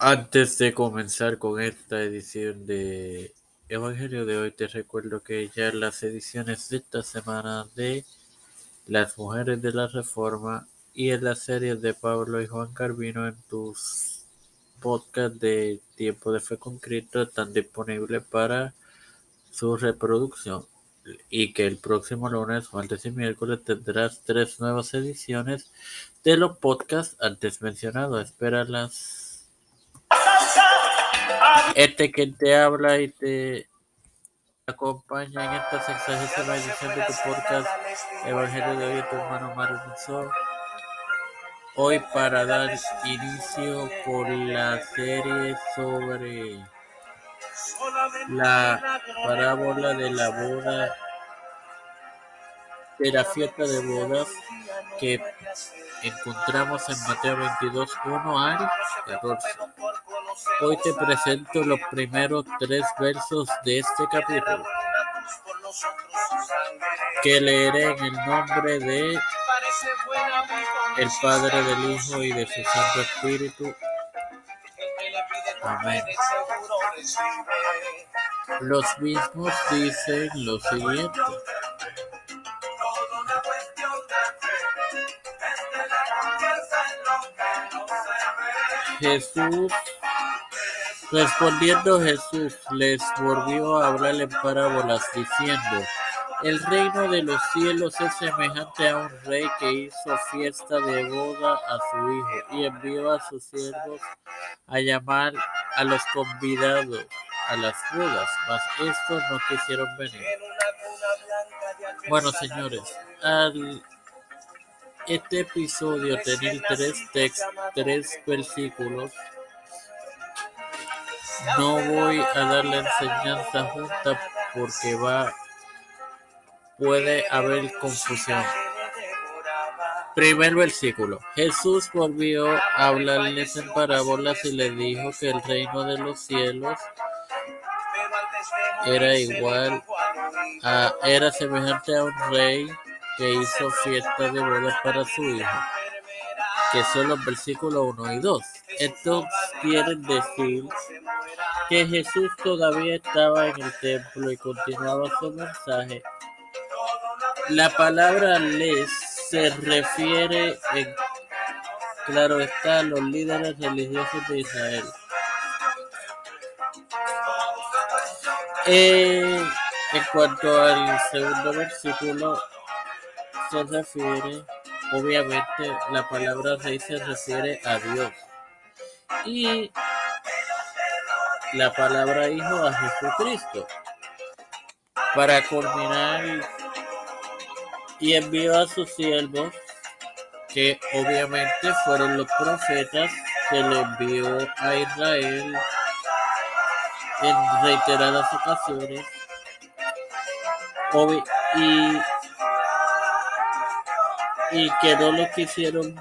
Antes de comenzar con esta edición de Evangelio de hoy, te recuerdo que ya las ediciones de esta semana de Las Mujeres de la Reforma y en las series de Pablo y Juan Carvino en tus podcasts de Tiempo de Fe con están disponibles para su reproducción y que el próximo lunes, martes y miércoles tendrás tres nuevas ediciones de los podcasts antes mencionados. Espéralas este que te habla y te acompaña en esta sexagésima edición de tu podcast Evangelio de hoy, tu hermano Mario Hoy para dar inicio con la serie sobre la parábola de la boda, de la fiesta de bodas que encontramos en Mateo 22, 1 al 14. Hoy te presento los primeros tres versos de este capítulo, que leeré en el nombre de el Padre, del Hijo y de su Santo Espíritu. Amén. Los mismos dicen lo siguiente. Jesús Respondiendo Jesús les volvió a hablar en parábolas, diciendo, El reino de los cielos es semejante a un rey que hizo fiesta de boda a su hijo y envió a sus siervos a llamar a los convidados a las bodas, mas estos no quisieron venir. Bueno, señores, al este episodio tenía tres, tres versículos no voy a dar la enseñanza junta porque va puede haber confusión. Primer versículo. Jesús volvió a hablarles en parábolas y les dijo que el reino de los cielos era igual a, era semejante a un rey que hizo fiesta de bodas para su hijo, que son los versículos 1 y 2. Esto quiere decir que Jesús todavía estaba en el templo y continuaba su mensaje. La palabra les se refiere, claro está, a los líderes religiosos de Israel. En cuanto al segundo versículo, se refiere, obviamente, la palabra rey se refiere a Dios. Y la palabra hijo a Jesucristo. Para culminar y envió a sus siervos que obviamente fueron los profetas que le envió a Israel en reiteradas ocasiones. Y, y que no lo quisieron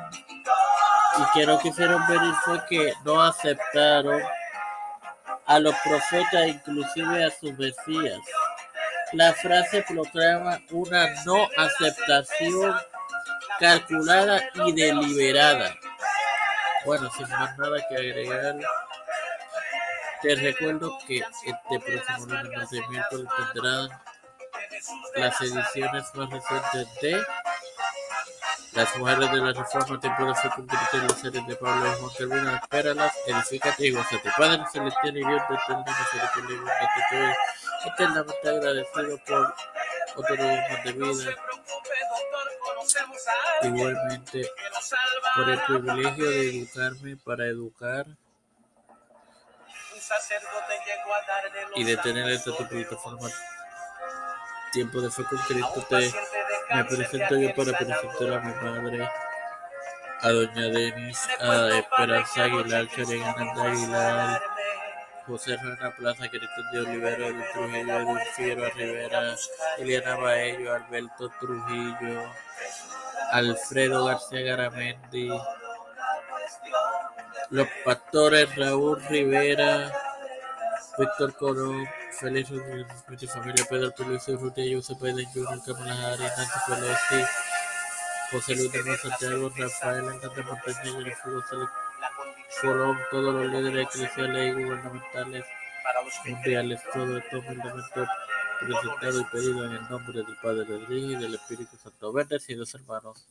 y que no quisieron venir fue que no aceptaron a los profetas, inclusive a sus Mesías. La frase proclama una no aceptación calculada y deliberada. Bueno, sin más nada que agregar, te recuerdo que este próximo lunes de miércoles tendrán las ediciones más recientes de las mujeres de la reforma tiempo de fe y las series de Pablo y Juan Calvino, espéralas, edifícate y gozate. Padre celestial y Dios de eterna misericordia bondad, te estoy eternamente agradecido por otro día de vida. Igualmente, por el privilegio de educarme para educar y de tener esta tu plataforma tiempo de fe con Cristo te me presento yo para presentar a mi madre, a doña Denis, a Esperanza Aguilar, Karen Aguilar, José Rana Plaza, Cristian de Olivera, de Trujillo, Edwin Figueroa Rivera, Eliana Baello, Alberto Trujillo, Alfredo García Garamendi, los pastores Raúl Rivera, Víctor Colón, Félix Rodríguez, familia Pedro Peluso, Rutia Josep Jr., Kamala Harris, Nancy Pelosi, José Luis de Santiago, Rafael Hernández Montaña, Jennifer González fueron todos los líderes eclesiales y gubernamentales mundiales. Todo esto humildemente presentado y pedido en el nombre del Padre, Hijo y del Espíritu Santo. Bendecidos hermanos.